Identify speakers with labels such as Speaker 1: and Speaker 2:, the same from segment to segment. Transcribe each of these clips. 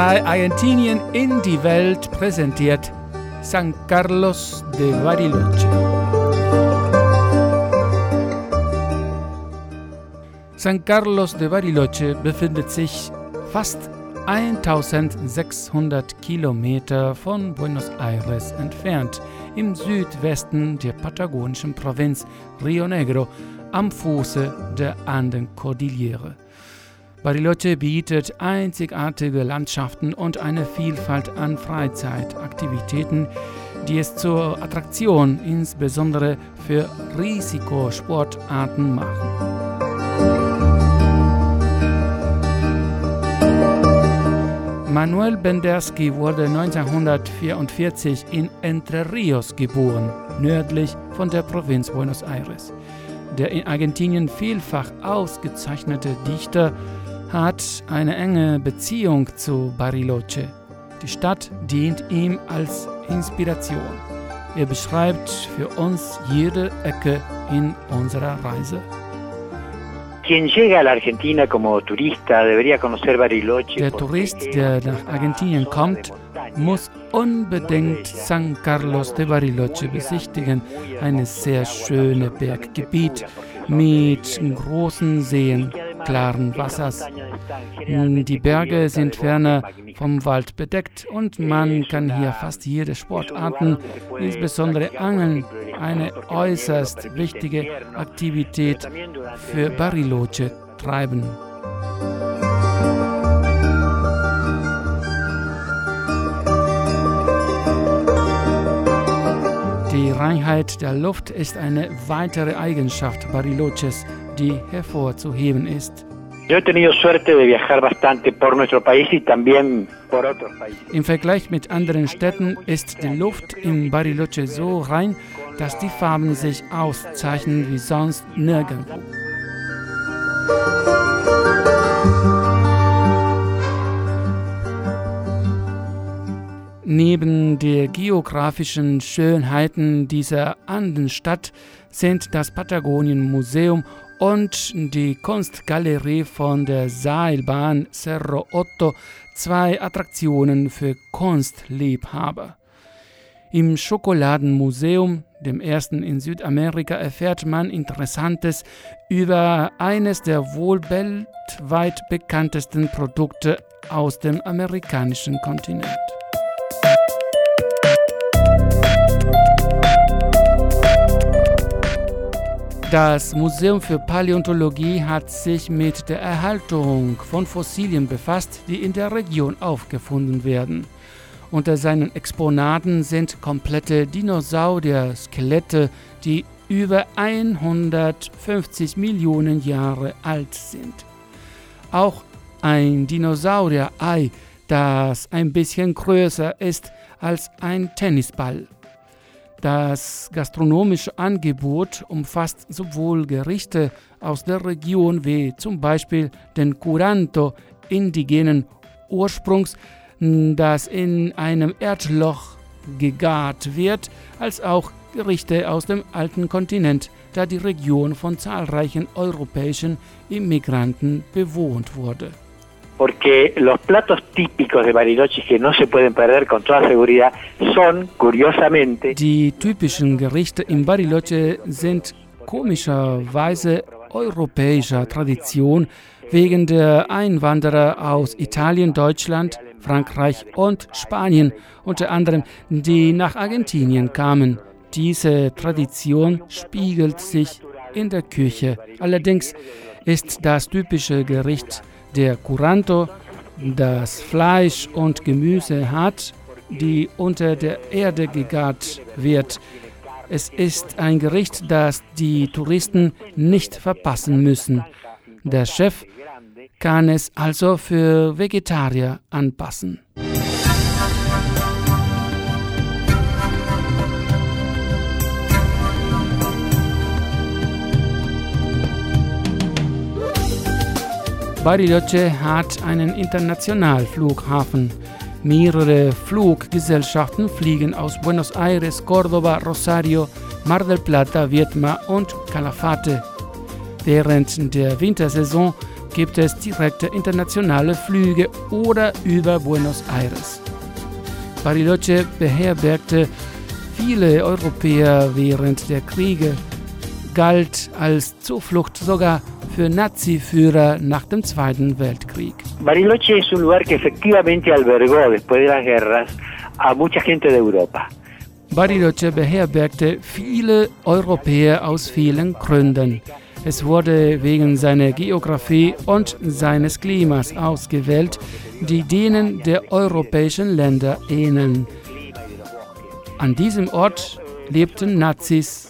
Speaker 1: drei Argentinien in die Welt präsentiert San Carlos de Bariloche. San Carlos de Bariloche befindet sich fast 1600 Kilometer von Buenos Aires entfernt, im Südwesten der patagonischen Provinz Rio Negro, am Fuße der Andenkordillere. Bariloche bietet einzigartige Landschaften und eine Vielfalt an Freizeitaktivitäten, die es zur Attraktion insbesondere für Risikosportarten machen. Manuel Bendersky wurde 1944 in Entre Rios geboren, nördlich von der Provinz Buenos Aires. Der in Argentinien vielfach ausgezeichnete Dichter hat eine enge Beziehung zu Bariloche. Die Stadt dient ihm als Inspiration. Er beschreibt für uns jede Ecke in unserer Reise. Der Tourist, der nach Argentinien kommt, muss unbedingt San Carlos de Bariloche besichtigen. Ein sehr schönes Berggebiet mit großen Seen, klaren Wassers. Die Berge sind ferner vom Wald bedeckt und man kann hier fast jede Sportarten, insbesondere Angeln, eine äußerst wichtige Aktivität für Bariloche treiben. Die Reinheit der Luft ist eine weitere Eigenschaft Bariloches, die hervorzuheben ist. Im Vergleich mit anderen Städten ist die Luft in Bariloche so rein, dass die Farben sich auszeichnen wie sonst nirgendwo. Neben der geografischen Schönheiten dieser Andenstadt sind das Patagonien Museum und die Kunstgalerie von der Seilbahn Cerro Otto zwei Attraktionen für Kunstliebhaber. Im Schokoladenmuseum, dem ersten in Südamerika, erfährt man Interessantes über eines der wohl weltweit bekanntesten Produkte aus dem amerikanischen Kontinent. Das Museum für Paläontologie hat sich mit der Erhaltung von Fossilien befasst, die in der Region aufgefunden werden. Unter seinen Exponaten sind komplette Dinosaurier-Skelette, die über 150 Millionen Jahre alt sind. Auch ein Dinosaurier-Ei, das ein bisschen größer ist als ein Tennisball. Das gastronomische Angebot umfasst sowohl Gerichte aus der Region wie zum Beispiel den Curanto indigenen Ursprungs, das in einem Erdloch gegart wird, als auch Gerichte aus dem alten Kontinent, da die Region von zahlreichen europäischen Immigranten bewohnt wurde
Speaker 2: porque los platos típicos de Bariloche que no se pueden perder con toda seguridad son, curiosamente,
Speaker 1: Die typischen Gerichte in Bariloche sind komischerweise europäischer Tradition wegen der Einwanderer aus Italien, Deutschland, Frankreich und Spanien, unter anderem, die nach Argentinien kamen. Diese Tradition spiegelt sich in der Küche. Allerdings ist das typische Gericht der Curanto, das Fleisch und Gemüse hat, die unter der Erde gegart wird. Es ist ein Gericht, das die Touristen nicht verpassen müssen. Der Chef kann es also für Vegetarier anpassen. Bariloche hat einen Internationalflughafen. Mehrere Fluggesellschaften fliegen aus Buenos Aires, Córdoba, Rosario, Mar del Plata, Vietma und Calafate. Während der Wintersaison gibt es direkte internationale Flüge oder über Buenos Aires. Bariloche beherbergte viele Europäer während der Kriege, galt als Zuflucht sogar für Nazi-Führer nach dem Zweiten Weltkrieg.
Speaker 2: Bariloche es un lugar que efectivamente albergó después de las guerras a mucha gente de Europa.
Speaker 1: Bariloche beherbergte viele Europäer aus vielen Gründen. Es wurde wegen seiner Geografie und seines Klimas ausgewählt, die denen der europäischen Länder ähneln. An diesem Ort lebten Nazis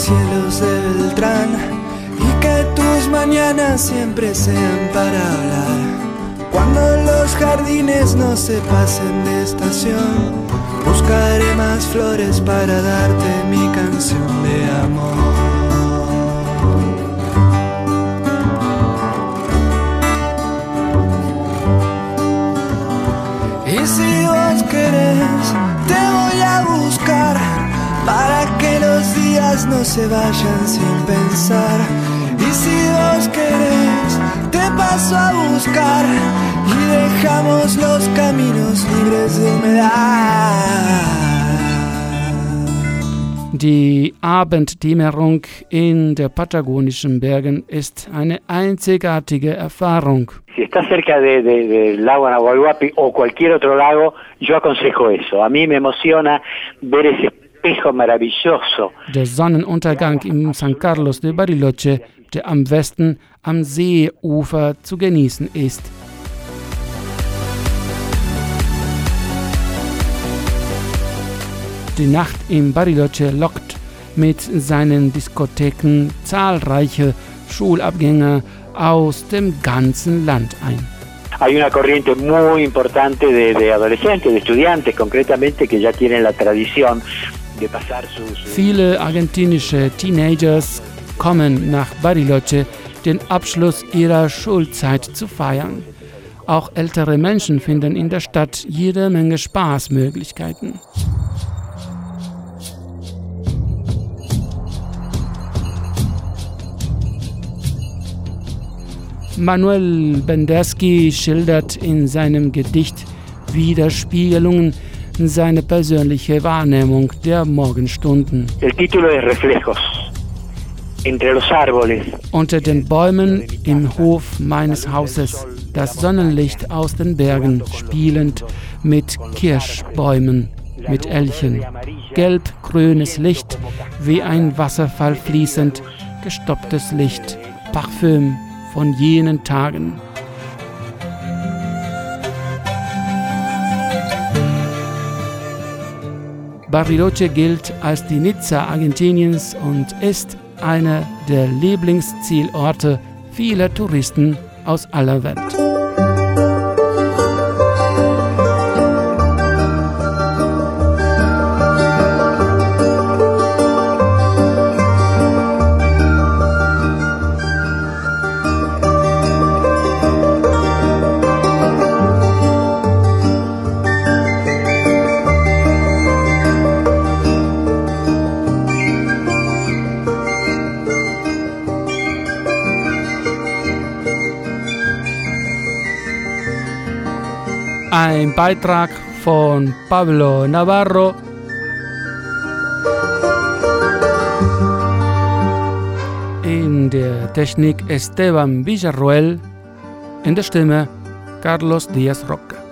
Speaker 3: Cielos de Beltrán y que tus mañanas siempre sean para hablar. Cuando los jardines no se pasen de estación, buscaré más flores para darte mi canción de amor. Los días no se vayan sin pensar. Y si vos querés, te paso a buscar y dejamos los caminos libres de humedad.
Speaker 1: Die Abenddämmerung in der patagonischen Bergen ist eine einzigartige Erfahrung.
Speaker 2: Si estás cerca de, de- del lago Anahualhuapi o cualquier otro lago, yo aconsejo eso. A mí me emociona ver ese espejo maravilloso
Speaker 1: Der Sonnenuntergang im San Carlos de Bariloche, der am Westen am Seeufer zu genießen ist. Die Nacht im Bariloche lockt mit seinen Diskotheken zahlreiche Schulabgänger aus dem ganzen Land ein.
Speaker 2: Hay una corriente muy importante de, de adolescentes, de estudiantes concretamente, que ya tienen la tradición
Speaker 1: Viele argentinische Teenagers kommen nach Bariloche, den Abschluss ihrer Schulzeit zu feiern. Auch ältere Menschen finden in der Stadt jede Menge Spaßmöglichkeiten. Manuel Bendersky schildert in seinem Gedicht Widerspiegelungen seine persönliche Wahrnehmung der Morgenstunden.
Speaker 2: El título es Reflejos. Entre los árboles,
Speaker 1: Unter den Bäumen im Hof meines Hauses, das Sonnenlicht aus den Bergen spielend mit Kirschbäumen, mit Elchen. Gelb-grünes Licht, wie ein Wasserfall fließend, gestopptes Licht, Parfüm von jenen Tagen. Bariloche gilt als die Nizza Argentiniens und ist einer der Lieblingszielorte vieler Touristen aus aller Welt. Ein Beitrag von Pablo Navarro. In der Technik Esteban Villarroel. In der Stimme Carlos Díaz Roca.